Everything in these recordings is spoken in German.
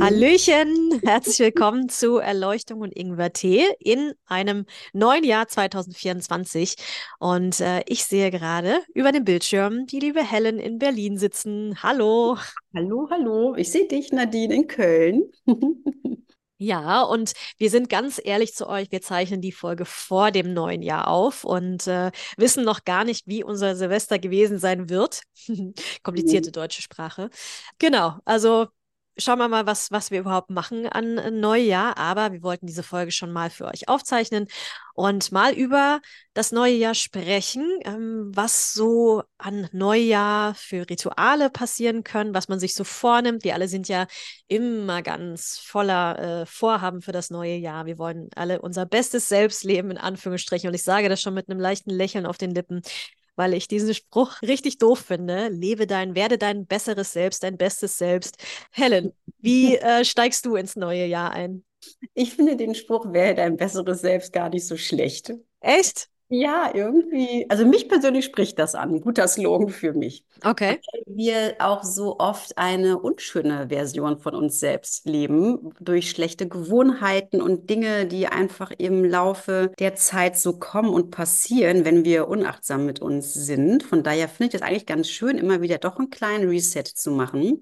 Hallöchen, herzlich willkommen zu Erleuchtung und Ingwer-Tee in einem neuen Jahr 2024. Und äh, ich sehe gerade über dem Bildschirm die liebe Helen in Berlin sitzen. Hallo. Hallo, hallo. Ich sehe dich, Nadine, in Köln. Ja, und wir sind ganz ehrlich zu euch, wir zeichnen die Folge vor dem neuen Jahr auf und äh, wissen noch gar nicht, wie unser Silvester gewesen sein wird. Komplizierte mhm. deutsche Sprache. Genau, also schauen wir mal, was, was wir überhaupt machen an äh, Neujahr. Aber wir wollten diese Folge schon mal für euch aufzeichnen und mal über das neue Jahr sprechen, ähm, was so an Neujahr für Rituale passieren können, was man sich so vornimmt. Wir alle sind ja immer ganz voller äh, Vorhaben für das neue Jahr. Wir wollen alle unser bestes Selbst leben, in Anführungsstrichen. Und ich sage das schon mit einem leichten Lächeln auf den Lippen weil ich diesen Spruch richtig doof finde. Lebe dein, werde dein besseres Selbst, dein bestes Selbst. Helen, wie äh, steigst du ins neue Jahr ein? Ich finde den Spruch, werde dein besseres Selbst gar nicht so schlecht. Echt? Ja, irgendwie. Also mich persönlich spricht das an. Ein guter Slogan für mich. Okay. Weil wir auch so oft eine unschöne Version von uns selbst leben, durch schlechte Gewohnheiten und Dinge, die einfach im Laufe der Zeit so kommen und passieren, wenn wir unachtsam mit uns sind. Von daher finde ich das eigentlich ganz schön, immer wieder doch einen kleinen Reset zu machen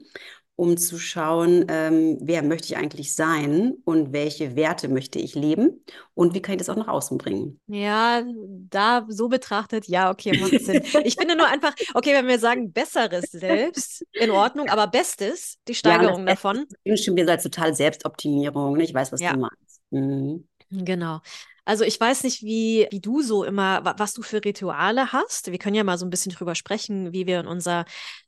um zu schauen, ähm, wer möchte ich eigentlich sein und welche Werte möchte ich leben und wie kann ich das auch nach außen bringen. Ja, da so betrachtet, ja, okay, macht Sinn. ich finde nur einfach, okay, wenn wir sagen besseres Selbst, in Ordnung, aber Bestes, die Steigerung ja, davon. Das schon wieder total Selbstoptimierung, ne? ich weiß, was ja. du meinst. Mhm. Genau. Also ich weiß nicht, wie, wie du so immer, was du für Rituale hast. Wir können ja mal so ein bisschen drüber sprechen, wie wir in unser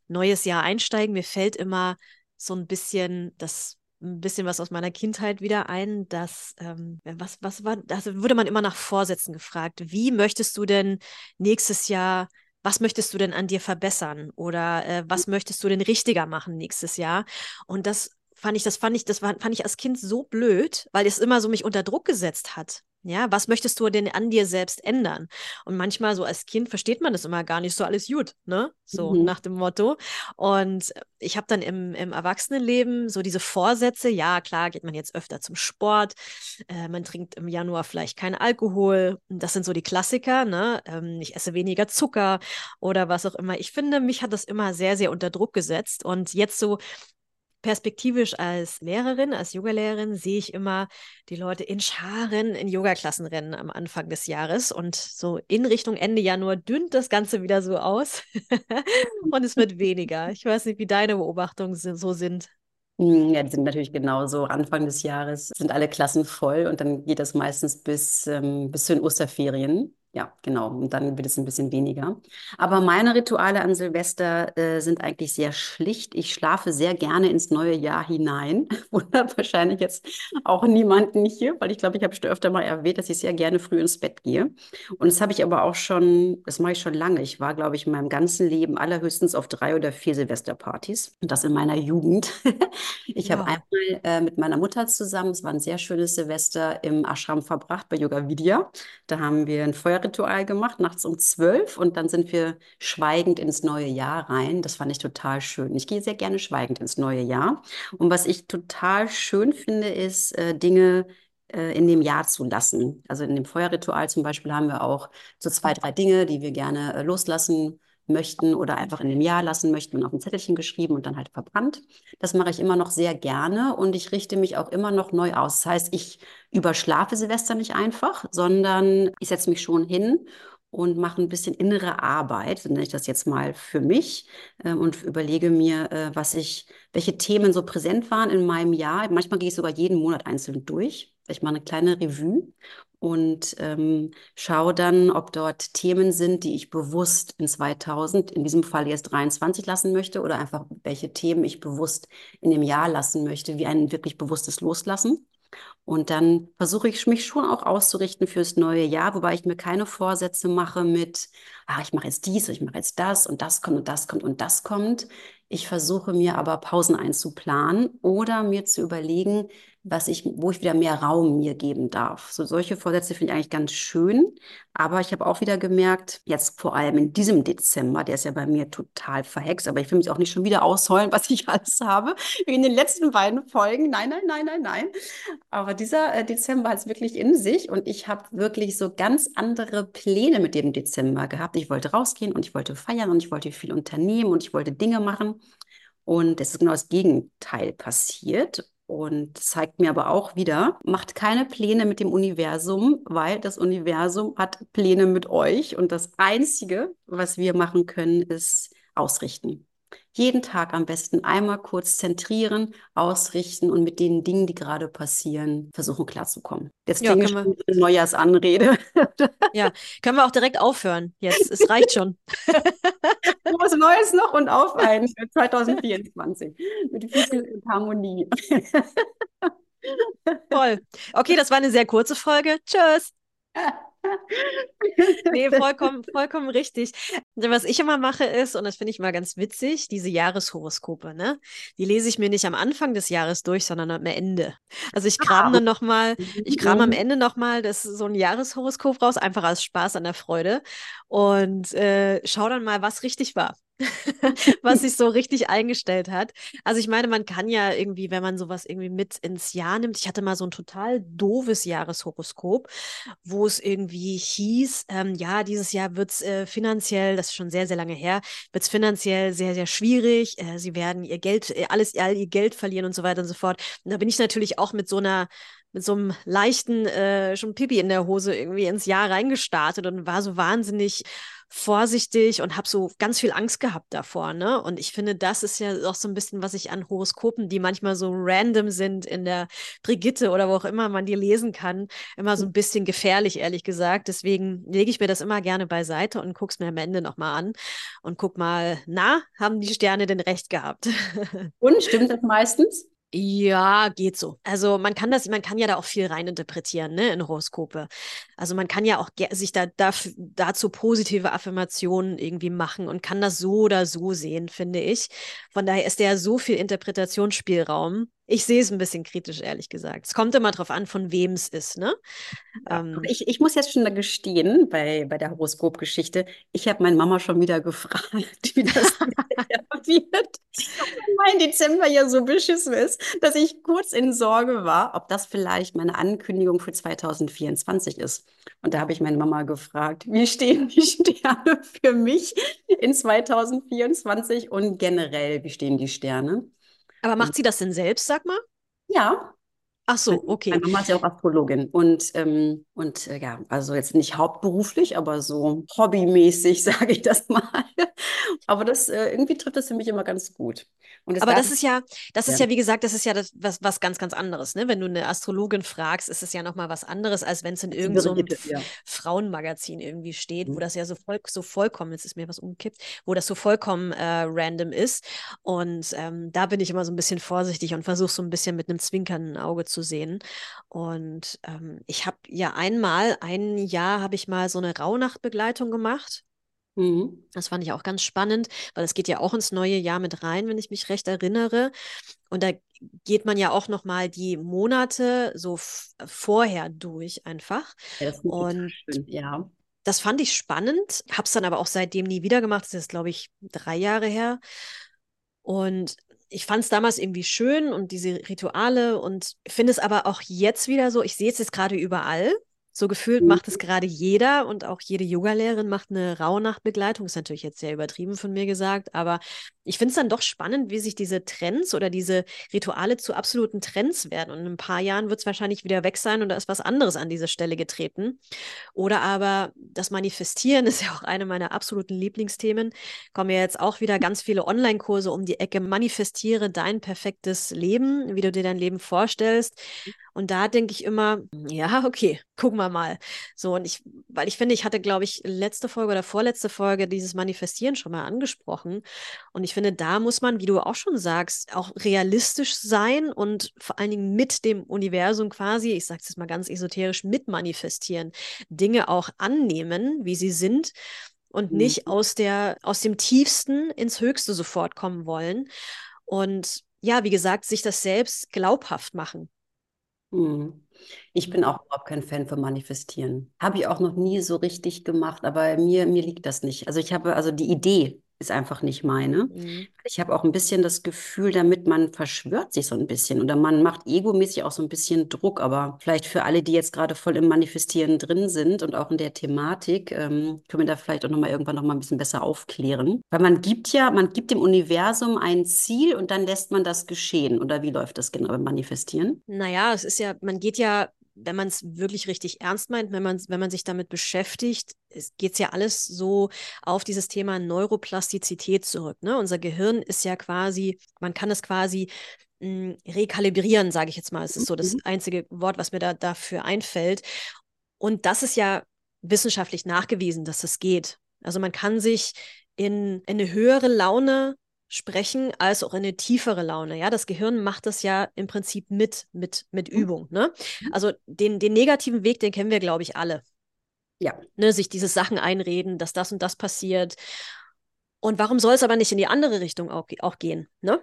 neues Jahr einsteigen. Mir fällt immer so ein bisschen das ein bisschen was aus meiner Kindheit wieder ein, dass ähm, was was war, also wurde man immer nach Vorsätzen gefragt. Wie möchtest du denn nächstes Jahr was möchtest du denn an dir verbessern oder äh, was möchtest du denn richtiger machen nächstes Jahr? Und das fand ich, das fand ich, das fand ich als Kind so blöd, weil es immer so mich unter Druck gesetzt hat. Ja, was möchtest du denn an dir selbst ändern? Und manchmal so als Kind versteht man das immer gar nicht so alles gut, ne? So mhm. nach dem Motto. Und ich habe dann im, im Erwachsenenleben so diese Vorsätze, ja, klar, geht man jetzt öfter zum Sport, äh, man trinkt im Januar vielleicht keinen Alkohol. Das sind so die Klassiker, ne? Ähm, ich esse weniger Zucker oder was auch immer. Ich finde, mich hat das immer sehr, sehr unter Druck gesetzt. Und jetzt so perspektivisch als Lehrerin, als Yogalehrerin sehe ich immer die Leute in Scharen in Yogaklassen rennen am Anfang des Jahres und so in Richtung Ende Januar dünnt das Ganze wieder so aus und es wird weniger. Ich weiß nicht, wie deine Beobachtungen so sind. Hm, ja, die sind natürlich genauso. Anfang des Jahres sind alle Klassen voll und dann geht das meistens bis, ähm, bis zu den Osterferien. Ja, genau. Und dann wird es ein bisschen weniger. Aber meine Rituale an Silvester äh, sind eigentlich sehr schlicht. Ich schlafe sehr gerne ins neue Jahr hinein. Wundert wahrscheinlich jetzt auch niemanden hier, weil ich glaube, ich habe schon öfter mal erwähnt, dass ich sehr gerne früh ins Bett gehe. Und das habe ich aber auch schon, das mache ich schon lange. Ich war, glaube ich, in meinem ganzen Leben allerhöchstens auf drei oder vier Silvesterpartys. Und das in meiner Jugend. ich ja. habe einmal äh, mit meiner Mutter zusammen, es war ein sehr schönes Silvester im Ashram verbracht bei Yoga Vidya. Da haben wir ein Feuer Ritual gemacht, nachts um zwölf und dann sind wir schweigend ins neue Jahr rein. Das fand ich total schön. Ich gehe sehr gerne schweigend ins neue Jahr. Und was ich total schön finde, ist äh, Dinge äh, in dem Jahr zu lassen. Also in dem Feuerritual zum Beispiel haben wir auch so zwei, drei Dinge, die wir gerne äh, loslassen möchten oder einfach in dem Jahr lassen möchten und auf ein Zettelchen geschrieben und dann halt verbrannt. Das mache ich immer noch sehr gerne und ich richte mich auch immer noch neu aus. Das heißt, ich überschlafe Silvester nicht einfach, sondern ich setze mich schon hin und mache ein bisschen innere Arbeit, so nenne ich das jetzt mal für mich äh, und überlege mir, äh, was ich, welche Themen so präsent waren in meinem Jahr. Manchmal gehe ich sogar jeden Monat einzeln durch. Ich mache eine kleine Revue und ähm, schaue dann, ob dort Themen sind, die ich bewusst in 2000, in diesem Fall jetzt 23 lassen möchte oder einfach welche Themen ich bewusst in dem Jahr lassen möchte, wie ein wirklich bewusstes Loslassen. Und dann versuche ich mich schon auch auszurichten fürs neue Jahr, wobei ich mir keine Vorsätze mache mit, ah, ich mache jetzt dies, ich mache jetzt das und das kommt und das kommt und das kommt. Ich versuche mir aber Pausen einzuplanen oder mir zu überlegen, was ich, wo ich wieder mehr Raum mir geben darf. So solche Vorsätze finde ich eigentlich ganz schön. Aber ich habe auch wieder gemerkt, jetzt vor allem in diesem Dezember, der ist ja bei mir total verhext, aber ich will mich auch nicht schon wieder ausheulen, was ich alles habe, wie in den letzten beiden Folgen. Nein, nein, nein, nein, nein. Aber dieser äh, Dezember hat es wirklich in sich und ich habe wirklich so ganz andere Pläne mit dem Dezember gehabt. Ich wollte rausgehen und ich wollte feiern und ich wollte viel unternehmen und ich wollte Dinge machen. Und es ist genau das Gegenteil passiert und zeigt mir aber auch wieder, macht keine Pläne mit dem Universum, weil das Universum hat Pläne mit euch und das Einzige, was wir machen können, ist ausrichten. Jeden Tag am besten einmal kurz zentrieren, ausrichten und mit den Dingen, die gerade passieren, versuchen klarzukommen. Jetzt klingt ja, schon wir... eine Neujahrsanrede. Ja, können wir auch direkt aufhören. Jetzt, es reicht schon. Was Neues noch und auf ein für 2024 mit viel Harmonie. Toll. Okay, das war eine sehr kurze Folge. Tschüss. nee, vollkommen, vollkommen richtig. Was ich immer mache ist, und das finde ich mal ganz witzig, diese Jahreshoroskope, ne? Die lese ich mir nicht am Anfang des Jahres durch, sondern am Ende. Also ich kram ah. dann nochmal, ich kram am Ende nochmal so ein Jahreshoroskop raus, einfach als Spaß an der Freude und äh, schau dann mal, was richtig war. was sich so richtig eingestellt hat. Also ich meine, man kann ja irgendwie, wenn man sowas irgendwie mit ins Jahr nimmt, ich hatte mal so ein total doofes Jahreshoroskop, wo es irgendwie hieß, ähm, ja, dieses Jahr wird es äh, finanziell, das ist schon sehr, sehr lange her, wird es finanziell sehr, sehr schwierig. Äh, sie werden ihr Geld, äh, alles, all ihr Geld verlieren und so weiter und so fort. Und da bin ich natürlich auch mit so einer mit so einem leichten, äh, schon Pipi in der Hose irgendwie ins Jahr reingestartet und war so wahnsinnig vorsichtig und habe so ganz viel Angst gehabt davor. Ne? Und ich finde, das ist ja auch so ein bisschen, was ich an Horoskopen, die manchmal so random sind in der Brigitte oder wo auch immer man die lesen kann, immer so ein bisschen gefährlich, ehrlich gesagt. Deswegen lege ich mir das immer gerne beiseite und gucke es mir am Ende nochmal an und guck mal, na, haben die Sterne denn recht gehabt? Und stimmt das meistens? Ja, geht so. Also man kann das, man kann ja da auch viel reininterpretieren, ne, in Horoskope. Also man kann ja auch sich da, da dazu positive Affirmationen irgendwie machen und kann das so oder so sehen, finde ich. Von daher ist ja so viel Interpretationsspielraum. Ich sehe es ein bisschen kritisch, ehrlich gesagt. Es kommt immer darauf an, von wem es ist, ne? Ja, ähm, ich, ich muss jetzt schon da gestehen, bei, bei der Horoskopgeschichte, ich habe meine Mama schon wieder gefragt, wie das wird. mein Dezember ja so beschissen ist, dass ich kurz in Sorge war, ob das vielleicht meine Ankündigung für 2024 ist. Und da habe ich meine Mama gefragt, wie stehen die Sterne für mich in 2024 und generell, wie stehen die Sterne? Aber macht sie das denn selbst, sag mal? Ja, Ach so, okay. Meine Mama ist ja auch Astrologin und, ähm, und äh, ja, also jetzt nicht hauptberuflich, aber so hobbymäßig, sage ich das mal. aber das äh, irgendwie trifft das für mich immer ganz gut. aber das ist ja, das ja. ist ja, wie gesagt, das ist ja das, was, was ganz, ganz anderes. Ne? Wenn du eine Astrologin fragst, ist es ja nochmal was anderes, als wenn es in irgendeinem so ja. Frauenmagazin irgendwie steht, mhm. wo das ja so, voll, so vollkommen, jetzt ist mir was umgekippt, wo das so vollkommen äh, random ist. Und ähm, da bin ich immer so ein bisschen vorsichtig und versuche so ein bisschen mit einem zwinkernden Auge zu sehen. Und ähm, ich habe ja einmal, ein Jahr habe ich mal so eine Rauhnachtbegleitung gemacht. Mhm. Das fand ich auch ganz spannend, weil es geht ja auch ins neue Jahr mit rein, wenn ich mich recht erinnere. Und da geht man ja auch noch mal die Monate so vorher durch einfach. Ja, das Und schön, ja. Das fand ich spannend, habe es dann aber auch seitdem nie wieder gemacht. Das ist, glaube ich, drei Jahre her. Und ich fand es damals irgendwie schön und diese Rituale und finde es aber auch jetzt wieder so, ich sehe es jetzt gerade überall. So gefühlt mhm. macht es gerade jeder und auch jede Yoga-Lehrerin macht eine Rauhnachtbegleitung. Ist natürlich jetzt sehr übertrieben von mir gesagt, aber ich finde es dann doch spannend, wie sich diese Trends oder diese Rituale zu absoluten Trends werden. Und in ein paar Jahren wird es wahrscheinlich wieder weg sein und da ist was anderes an diese Stelle getreten. Oder aber das Manifestieren ist ja auch eine meiner absoluten Lieblingsthemen. Kommen ja jetzt auch wieder ganz viele Online-Kurse um die Ecke. Manifestiere dein perfektes Leben, wie du dir dein Leben vorstellst. Und da denke ich immer, ja, okay, gucken wir mal. So, und ich, weil ich finde, ich hatte, glaube ich, letzte Folge oder vorletzte Folge dieses Manifestieren schon mal angesprochen. Und ich finde, da muss man, wie du auch schon sagst, auch realistisch sein und vor allen Dingen mit dem Universum quasi, ich sage es jetzt mal ganz esoterisch, mit manifestieren. Dinge auch annehmen, wie sie sind und nicht mhm. aus der, aus dem Tiefsten ins Höchste sofort kommen wollen. Und ja, wie gesagt, sich das selbst glaubhaft machen. Hm. Ich bin auch überhaupt kein Fan von Manifestieren. Habe ich auch noch nie so richtig gemacht, aber mir, mir liegt das nicht. Also ich habe, also die Idee ist einfach nicht meine. Mhm. Ich habe auch ein bisschen das Gefühl, damit man verschwört sich so ein bisschen oder man macht egomäßig auch so ein bisschen Druck. Aber vielleicht für alle, die jetzt gerade voll im Manifestieren drin sind und auch in der Thematik, ähm, können wir da vielleicht auch noch mal irgendwann noch mal ein bisschen besser aufklären. Weil man gibt ja, man gibt dem Universum ein Ziel und dann lässt man das geschehen. Oder wie läuft das genau beim Manifestieren? Naja, es ist ja, man geht ja wenn man es wirklich richtig ernst meint, wenn man, wenn man sich damit beschäftigt, geht es ja alles so auf dieses Thema Neuroplastizität zurück. Ne? Unser Gehirn ist ja quasi, man kann es quasi mh, hm, rekalibrieren, sage ich jetzt mal. Es ist so das mhm. einzige Wort, was mir da dafür einfällt. Und das ist ja wissenschaftlich nachgewiesen, dass es das geht. Also man kann sich in, in eine höhere Laune sprechen, als auch in eine tiefere Laune. Ja, das Gehirn macht das ja im Prinzip mit, mit, mit mhm. Übung. Ne? Mhm. Also den, den negativen Weg, den kennen wir, glaube ich, alle. Ja. Ne, sich diese Sachen einreden, dass das und das passiert. Und warum soll es aber nicht in die andere Richtung auch, auch gehen? Ne?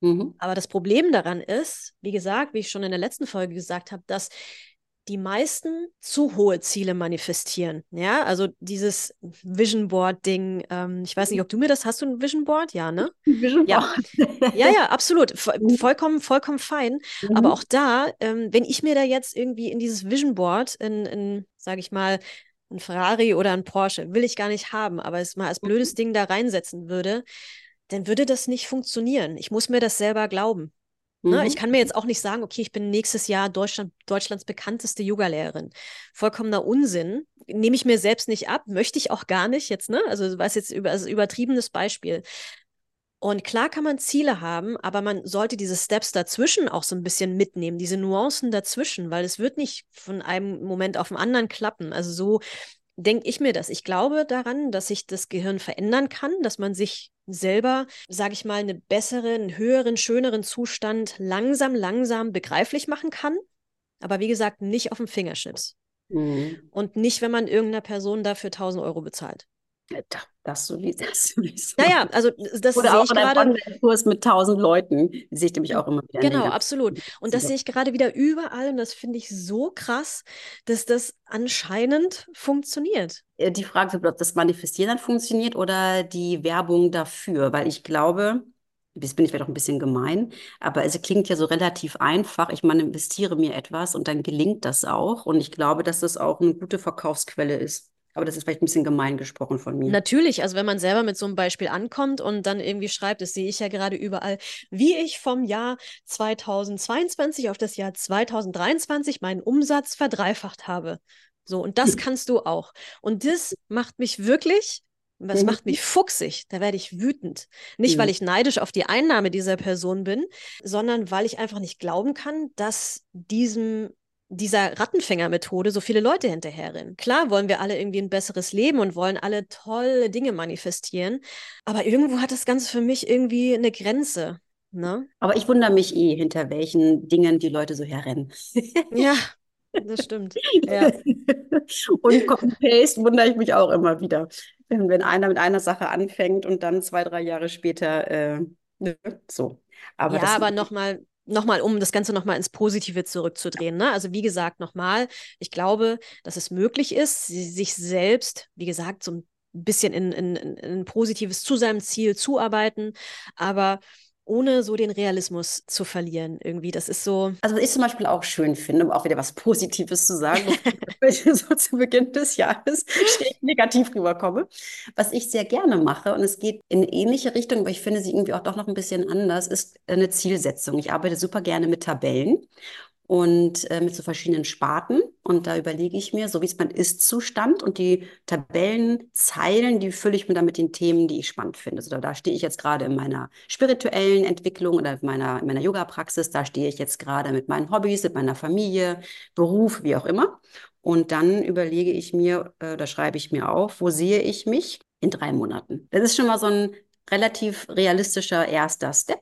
Mhm. Aber das Problem daran ist, wie gesagt, wie ich schon in der letzten Folge gesagt habe, dass die meisten zu hohe Ziele manifestieren. Ja, also dieses Vision Board-Ding. Ähm, ich weiß nicht, ob du mir das hast. Du ein Vision Board? Ja, ne? Vision ja. Board. ja, ja, absolut. Mhm. Vollkommen, vollkommen fein. Mhm. Aber auch da, ähm, wenn ich mir da jetzt irgendwie in dieses Vision Board, in, in sage ich mal, ein Ferrari oder ein Porsche, will ich gar nicht haben, aber es mal als blödes mhm. Ding da reinsetzen würde, dann würde das nicht funktionieren. Ich muss mir das selber glauben. Ne? Ich mhm. kann mir jetzt auch nicht sagen, okay, ich bin nächstes Jahr Deutschland, Deutschlands bekannteste Yogalehrerin. Vollkommener Unsinn. Nehme ich mir selbst nicht ab, möchte ich auch gar nicht jetzt, ne? Also, was jetzt über, also übertriebenes Beispiel. Und klar kann man Ziele haben, aber man sollte diese Steps dazwischen auch so ein bisschen mitnehmen, diese Nuancen dazwischen, weil es wird nicht von einem Moment auf den anderen klappen. Also so denke ich mir das. Ich glaube daran, dass sich das Gehirn verändern kann, dass man sich selber, sage ich mal, einen besseren, höheren, schöneren Zustand langsam, langsam begreiflich machen kann. Aber wie gesagt, nicht auf dem Fingerchips. Mhm. Und nicht, wenn man irgendeiner Person dafür 1000 Euro bezahlt. Das sowieso. Das sowieso. Naja, also das Oder sehe ich gerade. Kurs mit tausend Leuten, die sehe ich nämlich auch immer wieder. Genau, absolut. Und das sehe ich gerade wieder überall und das finde ich so krass, dass das anscheinend funktioniert. Äh, die Frage ist, ob das Manifestieren dann funktioniert oder die Werbung dafür, weil ich glaube, Jetzt bin ich vielleicht auch ein bisschen gemein, aber es klingt ja so relativ einfach. Ich manifestiere mir etwas und dann gelingt das auch. Und ich glaube, dass das auch eine gute Verkaufsquelle ist. Aber das ist vielleicht ein bisschen gemein gesprochen von mir. Natürlich, also wenn man selber mit so einem Beispiel ankommt und dann irgendwie schreibt, das sehe ich ja gerade überall, wie ich vom Jahr 2022 auf das Jahr 2023 meinen Umsatz verdreifacht habe. So, und das hm. kannst du auch. Und das macht mich wirklich, das mhm. macht mich fuchsig, da werde ich wütend. Nicht, weil ich neidisch auf die Einnahme dieser Person bin, sondern weil ich einfach nicht glauben kann, dass diesem dieser Rattenfänger-Methode so viele Leute hinterherrennen. Klar wollen wir alle irgendwie ein besseres Leben und wollen alle tolle Dinge manifestieren, aber irgendwo hat das Ganze für mich irgendwie eine Grenze. Ne? Aber ich wundere mich eh, hinter welchen Dingen die Leute so herrennen. ja, das stimmt. Ja. und Copy-Paste wundere ich mich auch immer wieder, wenn einer mit einer Sache anfängt und dann zwei, drei Jahre später äh, ne, so. Aber ja, aber nochmal, nochmal, um das Ganze nochmal ins Positive zurückzudrehen. Ne? Also wie gesagt, nochmal, ich glaube, dass es möglich ist, sich selbst, wie gesagt, so ein bisschen in, in, in ein positives zu seinem Ziel zuarbeiten. Aber ohne so den Realismus zu verlieren. Irgendwie, das ist so. Also, was ich zum Beispiel auch schön finde, um auch wieder was Positives zu sagen, bevor ich so zu Beginn des Jahres negativ rüberkomme, was ich sehr gerne mache, und es geht in ähnliche Richtung, aber ich finde sie irgendwie auch doch noch ein bisschen anders, ist eine Zielsetzung. Ich arbeite super gerne mit Tabellen und äh, mit so verschiedenen Sparten. Und da überlege ich mir, so wie es mein Ist-Zustand und die Tabellenzeilen, die fülle ich mir dann mit den Themen, die ich spannend finde. Also da, da stehe ich jetzt gerade in meiner spirituellen Entwicklung oder in meiner, in meiner Yoga-Praxis, da stehe ich jetzt gerade mit meinen Hobbys, mit meiner Familie, Beruf, wie auch immer. Und dann überlege ich mir, äh, da schreibe ich mir auf, wo sehe ich mich in drei Monaten. Das ist schon mal so ein relativ realistischer erster Step.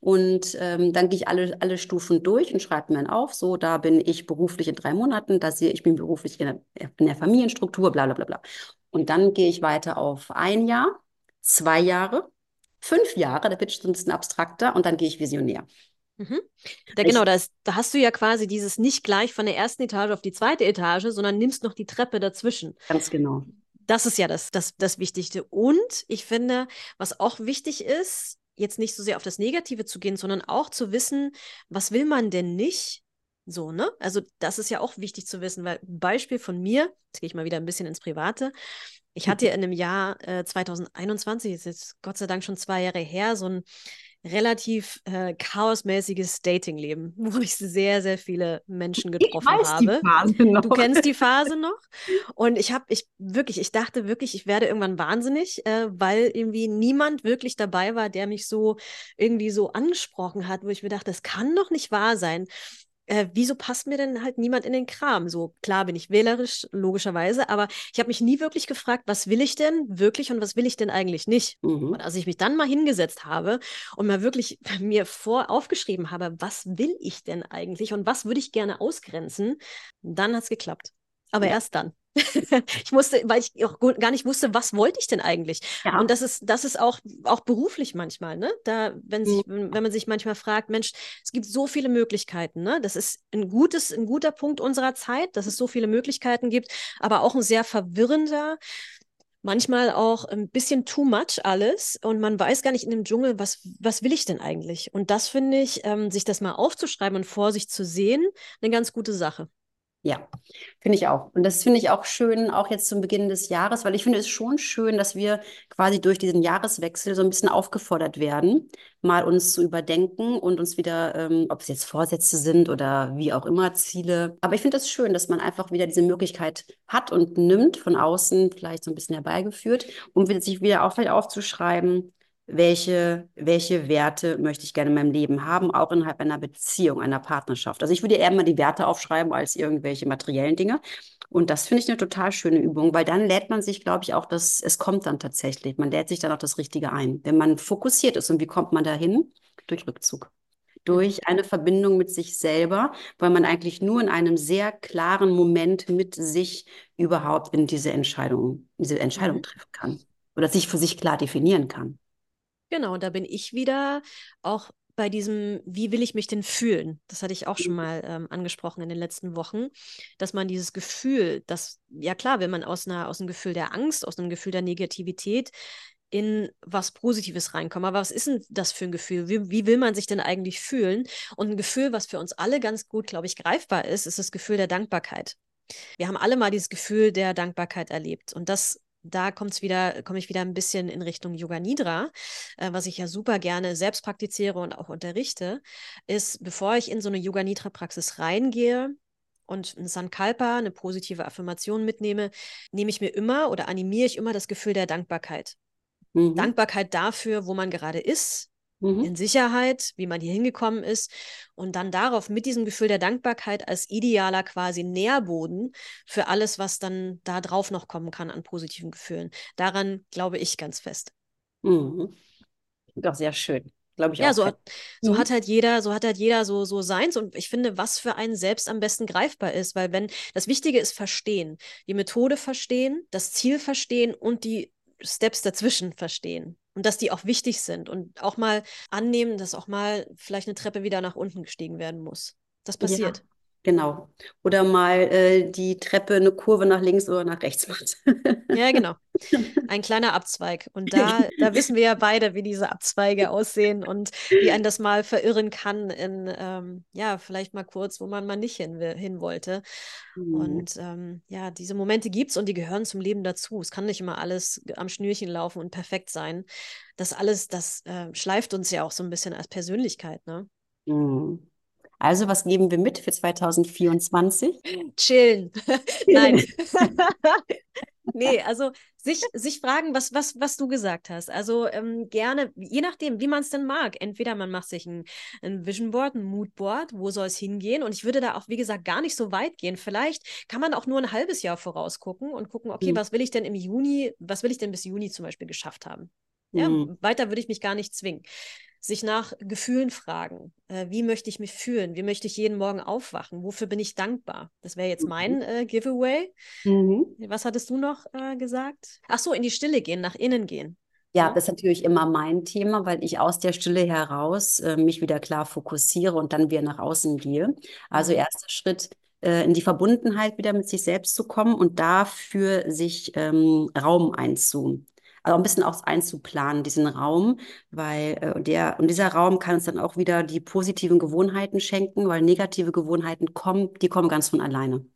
Und ähm, dann gehe ich alle, alle Stufen durch und schreibe mir dann auf, so, da bin ich beruflich in drei Monaten, da sehe ich bin beruflich in der, in der Familienstruktur, bla bla bla bla. Und dann gehe ich weiter auf ein Jahr, zwei Jahre, fünf Jahre, da wird es ein bisschen abstrakter und dann gehe ich visionär. Mhm. Da, genau, da, ist, da hast du ja quasi dieses nicht gleich von der ersten Etage auf die zweite Etage, sondern nimmst noch die Treppe dazwischen. Ganz genau. Das ist ja das, das, das Wichtigste. Und ich finde, was auch wichtig ist, jetzt nicht so sehr auf das Negative zu gehen, sondern auch zu wissen, was will man denn nicht? So, ne? Also, das ist ja auch wichtig zu wissen, weil Beispiel von mir, jetzt gehe ich mal wieder ein bisschen ins Private. Ich hatte ja in einem Jahr äh, 2021, ist jetzt Gott sei Dank schon zwei Jahre her, so ein relativ äh, chaosmäßiges Datingleben, wo ich sehr, sehr viele Menschen getroffen ich weiß habe. Die Phase noch. Du kennst die Phase noch. Und ich habe, ich wirklich, ich dachte wirklich, ich werde irgendwann wahnsinnig, äh, weil irgendwie niemand wirklich dabei war, der mich so irgendwie so angesprochen hat, wo ich mir dachte, das kann doch nicht wahr sein äh, wieso passt mir denn halt niemand in den Kram? So klar bin ich wählerisch, logischerweise, aber ich habe mich nie wirklich gefragt, was will ich denn wirklich und was will ich denn eigentlich nicht? Mhm. Und als ich mich dann mal hingesetzt habe und mal wirklich mir vor aufgeschrieben habe, was will ich denn eigentlich und was würde ich gerne ausgrenzen, dann hat es geklappt. Aber ja. erst dann. ich musste, weil ich auch gar nicht wusste, was wollte ich denn eigentlich? Ja. Und das ist, das ist auch, auch beruflich manchmal, ne? Da, wenn sich, wenn man sich manchmal fragt, Mensch, es gibt so viele Möglichkeiten, ne? Das ist ein gutes, ein guter Punkt unserer Zeit, dass es so viele Möglichkeiten gibt, aber auch ein sehr verwirrender, manchmal auch ein bisschen too much alles und man weiß gar nicht in dem Dschungel, was, was will ich denn eigentlich? Und das finde ich, ähm, sich das mal aufzuschreiben und vor sich zu sehen, eine ganz gute Sache. Ja, finde ich auch. Und das finde ich auch schön, auch jetzt zum Beginn des Jahres, weil ich finde es schon schön, dass wir quasi durch diesen Jahreswechsel so ein bisschen aufgefordert werden, mal uns zu überdenken und uns wieder, ähm, ob es jetzt Vorsätze sind oder wie auch immer, Ziele. Aber ich finde es das schön, dass man einfach wieder diese Möglichkeit hat und nimmt, von außen vielleicht so ein bisschen herbeigeführt, um sich wieder auch vielleicht aufzuschreiben, welche, welche Werte möchte ich gerne in meinem Leben haben, auch innerhalb einer Beziehung, einer Partnerschaft. Also ich würde eher mal die Werte aufschreiben als irgendwelche materiellen Dinge. Und das finde ich eine total schöne Übung, weil dann lädt man sich, glaube ich, auch das, es kommt dann tatsächlich, man lädt sich dann auch das Richtige ein. Wenn man fokussiert ist und wie kommt man dahin? Durch Rückzug. Durch eine Verbindung mit sich selber, weil man eigentlich nur in einem sehr klaren Moment mit sich überhaupt in diese Entscheidung, diese Entscheidung mhm. treffen kann. Oder sich für sich klar definieren kann. Genau, und da bin ich wieder auch bei diesem, wie will ich mich denn fühlen? Das hatte ich auch schon mhm. mal ähm, angesprochen in den letzten Wochen, dass man dieses Gefühl, das, ja klar, wenn man aus, einer, aus einem Gefühl der Angst, aus einem Gefühl der Negativität in was Positives reinkommen. Aber was ist denn das für ein Gefühl? Wie, wie will man sich denn eigentlich fühlen? Und ein Gefühl, was für uns alle ganz gut, glaube ich, greifbar ist, ist das Gefühl der Dankbarkeit. Wir haben alle mal dieses Gefühl der Dankbarkeit erlebt. Und das da kommt's wieder, komme ich wieder ein bisschen in Richtung Yoga Nidra, äh, was ich ja super gerne selbst praktiziere und auch unterrichte, ist, bevor ich in so eine Yoga Nidra Praxis reingehe, und ein Sankalpa, eine positive Affirmation mitnehme, nehme ich mir immer oder animiere ich immer das Gefühl der Dankbarkeit. Mhm. Dankbarkeit dafür, wo man gerade ist, mhm. in Sicherheit, wie man hier hingekommen ist und dann darauf mit diesem Gefühl der Dankbarkeit als idealer quasi Nährboden für alles, was dann da drauf noch kommen kann an positiven Gefühlen. Daran glaube ich ganz fest. Mhm. Doch sehr schön. Glaube ich ja, auch. so, so mhm. hat halt jeder, so hat halt jeder so, so seins. Und ich finde, was für einen selbst am besten greifbar ist, weil wenn das Wichtige ist verstehen, die Methode verstehen, das Ziel verstehen und die Steps dazwischen verstehen und dass die auch wichtig sind und auch mal annehmen, dass auch mal vielleicht eine Treppe wieder nach unten gestiegen werden muss. Das passiert. Genau. Oder mal äh, die Treppe eine Kurve nach links oder nach rechts macht. Ja, genau. Ein kleiner Abzweig. Und da, da wissen wir ja beide, wie diese Abzweige aussehen und wie ein das mal verirren kann in, ähm, ja, vielleicht mal kurz, wo man mal nicht hin, hin wollte. Mhm. Und ähm, ja, diese Momente gibt es und die gehören zum Leben dazu. Es kann nicht immer alles am Schnürchen laufen und perfekt sein. Das alles, das äh, schleift uns ja auch so ein bisschen als Persönlichkeit, ne? Mhm. Also, was geben wir mit für 2024? Chillen. Nein. nee, also sich, sich fragen, was, was, was du gesagt hast. Also ähm, gerne, je nachdem, wie man es denn mag. Entweder man macht sich ein, ein Vision Board, ein Mood Board, wo soll es hingehen? Und ich würde da auch, wie gesagt, gar nicht so weit gehen. Vielleicht kann man auch nur ein halbes Jahr vorausgucken und gucken, okay, mhm. was will ich denn im Juni, was will ich denn bis Juni zum Beispiel geschafft haben? Ja, mhm. weiter würde ich mich gar nicht zwingen sich nach Gefühlen fragen. Äh, wie möchte ich mich fühlen? Wie möchte ich jeden Morgen aufwachen? Wofür bin ich dankbar? Das wäre jetzt mein mhm. äh, Giveaway. Mhm. Was hattest du noch äh, gesagt? Ach so, in die Stille gehen, nach innen gehen. Ja, das ist natürlich immer mein Thema, weil ich aus der Stille heraus äh, mich wieder klar fokussiere und dann wieder nach außen gehe. Also mhm. erster Schritt, äh, in die Verbundenheit wieder mit sich selbst zu kommen und dafür sich ähm, Raum einzu, also ein bisschen auch einzuplanen, diesen Raum, weil äh, der, und dieser Raum kann uns dann auch wieder die positiven Gewohnheiten schenken, weil negative Gewohnheiten kommen, die kommen ganz von alleine.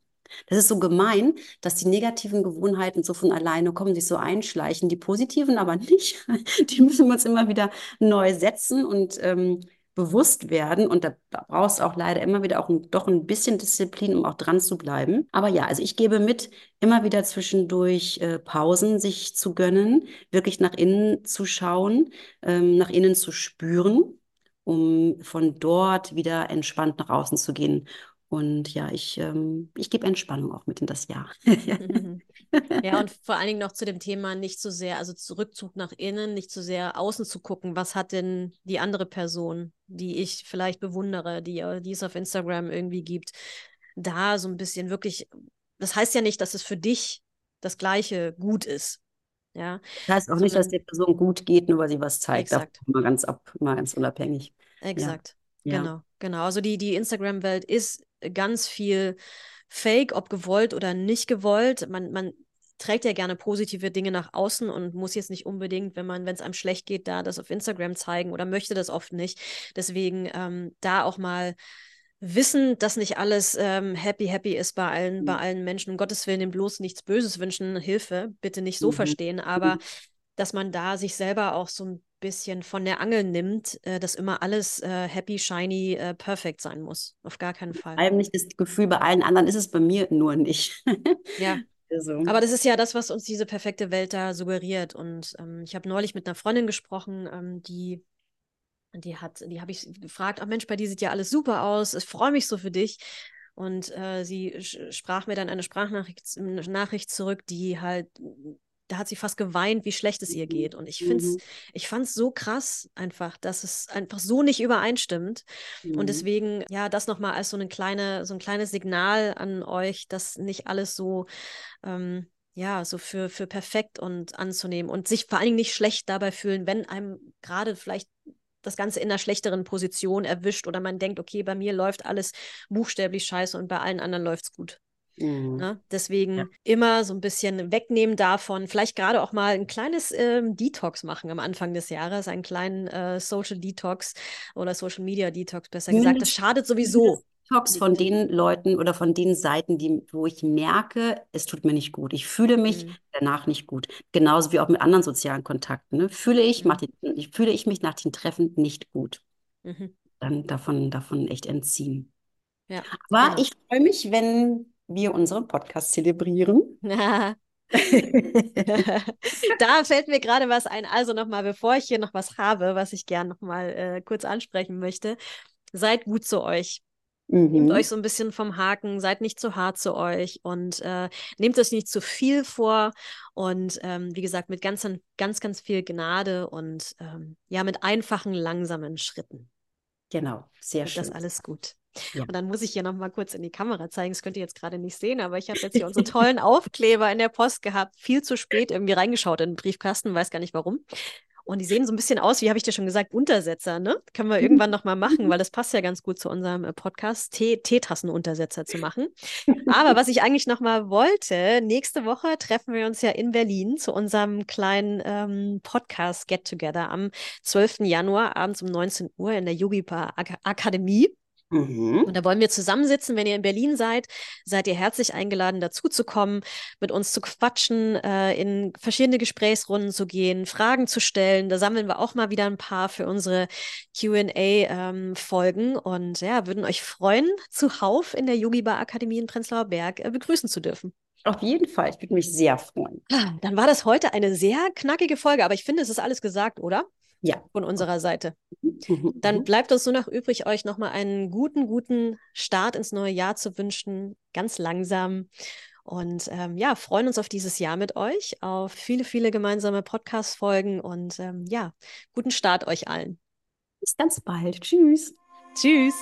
Das ist so gemein, dass die negativen Gewohnheiten so von alleine kommen, sich so einschleichen, die positiven aber nicht. Die müssen wir uns immer wieder neu setzen und ähm, bewusst werden. Und da brauchst du auch leider immer wieder auch ein, doch ein bisschen Disziplin, um auch dran zu bleiben. Aber ja, also ich gebe mit, immer wieder zwischendurch äh, Pausen sich zu gönnen, wirklich nach innen zu schauen, ähm, nach innen zu spüren, um von dort wieder entspannt nach außen zu gehen. Und ja, ich, ähm, ich gebe Entspannung auch mit in das Jahr. ja, und vor allen Dingen noch zu dem Thema nicht zu sehr, also Rückzug nach innen, nicht zu sehr außen zu gucken, was hat denn die andere Person, die ich vielleicht bewundere, die, die es auf Instagram irgendwie gibt, da so ein bisschen wirklich, das heißt ja nicht, dass es für dich das gleiche gut ist. Ja. Das heißt auch Sondern, nicht, dass der Person gut geht, nur weil sie was zeigt. Exakt. Mal ganz ab, mal ganz unabhängig. Exakt. Ja. Genau, genau. Also die, die Instagram-Welt ist ganz viel Fake, ob gewollt oder nicht gewollt. Man, man trägt ja gerne positive Dinge nach außen und muss jetzt nicht unbedingt, wenn man, wenn es einem schlecht geht, da das auf Instagram zeigen oder möchte das oft nicht. Deswegen ähm, da auch mal wissen, dass nicht alles ähm, happy, happy ist bei allen, mhm. bei allen Menschen. Um Gottes Willen, dem bloß nichts Böses wünschen, Hilfe, bitte nicht so mhm. verstehen, aber. dass man da sich selber auch so ein bisschen von der Angel nimmt, äh, dass immer alles äh, happy, shiny, äh, perfekt sein muss. Auf gar keinen Fall. Eigentlich das Gefühl, bei allen anderen ist es bei mir nur nicht. ja. Also. Aber das ist ja das, was uns diese perfekte Welt da suggeriert. Und ähm, ich habe neulich mit einer Freundin gesprochen, ähm, die die hat, die habe ich gefragt, ach Mensch, bei dir sieht ja alles super aus, ich freue mich so für dich. Und äh, sie sprach mir dann eine Sprachnachricht Nachricht zurück, die halt da hat sie fast geweint, wie schlecht es ihr geht. Und ich finde mhm. ich fand es so krass einfach, dass es einfach so nicht übereinstimmt. Mhm. Und deswegen, ja, das nochmal als so eine kleine, so ein kleines Signal an euch, dass nicht alles so, ähm, ja, so für, für perfekt und anzunehmen und sich vor allen Dingen nicht schlecht dabei fühlen, wenn einem gerade vielleicht das Ganze in einer schlechteren Position erwischt oder man denkt, okay, bei mir läuft alles buchstäblich scheiße und bei allen anderen läuft es gut. Mhm. Ne? Deswegen ja. immer so ein bisschen wegnehmen davon, vielleicht gerade auch mal ein kleines ähm, Detox machen am Anfang des Jahres, einen kleinen äh, Social Detox oder Social Media Detox, besser gesagt. Das schadet sowieso. Detox von den Leuten oder von den Seiten, die, wo ich merke, es tut mir nicht gut. Ich fühle mich mhm. danach nicht gut. Genauso wie auch mit anderen sozialen Kontakten. Ne? Fühle ich, mhm. die, fühle ich mich nach den Treffen nicht gut. Mhm. Dann davon, davon echt entziehen. Ja, Aber genau. ich freue mich, wenn wir unseren Podcast zelebrieren. da fällt mir gerade was ein. Also nochmal, bevor ich hier noch was habe, was ich gerne nochmal äh, kurz ansprechen möchte, seid gut zu euch. Mhm. Nehmt euch so ein bisschen vom Haken, seid nicht zu hart zu euch und äh, nehmt euch nicht zu viel vor. Und ähm, wie gesagt, mit ganz, ganz, ganz viel Gnade und ähm, ja, mit einfachen, langsamen Schritten. Genau, sehr schön. Das alles gut. Ja. Und dann muss ich hier nochmal kurz in die Kamera zeigen. Das könnt ihr jetzt gerade nicht sehen, aber ich habe jetzt hier unsere tollen Aufkleber in der Post gehabt. Viel zu spät irgendwie reingeschaut in den Briefkasten, weiß gar nicht warum. Und die sehen so ein bisschen aus, wie habe ich dir schon gesagt, Untersetzer, ne? Können wir irgendwann nochmal machen, weil das passt ja ganz gut zu unserem äh, Podcast, Teetassenuntersetzer zu machen. Aber was ich eigentlich nochmal wollte, nächste Woche treffen wir uns ja in Berlin zu unserem kleinen ähm, Podcast Get Together am 12. Januar abends um 19 Uhr in der Yogipa Ak Akademie. Mhm. Und da wollen wir zusammensitzen. Wenn ihr in Berlin seid, seid ihr herzlich eingeladen, dazuzukommen, mit uns zu quatschen, äh, in verschiedene Gesprächsrunden zu gehen, Fragen zu stellen. Da sammeln wir auch mal wieder ein paar für unsere QA-Folgen ähm, und ja, würden euch freuen, zuhauf in der Yogi Bar Akademie in Prenzlauer Berg äh, begrüßen zu dürfen. Auf jeden Fall, ich würde mich sehr freuen. Ah, dann war das heute eine sehr knackige Folge, aber ich finde, es ist alles gesagt, oder? Ja. Von unserer Seite. Mhm. Dann bleibt uns nur noch übrig, euch nochmal einen guten, guten Start ins neue Jahr zu wünschen. Ganz langsam. Und ähm, ja, freuen uns auf dieses Jahr mit euch, auf viele, viele gemeinsame Podcast-Folgen und ähm, ja, guten Start euch allen. Bis ganz bald. Tschüss. Tschüss.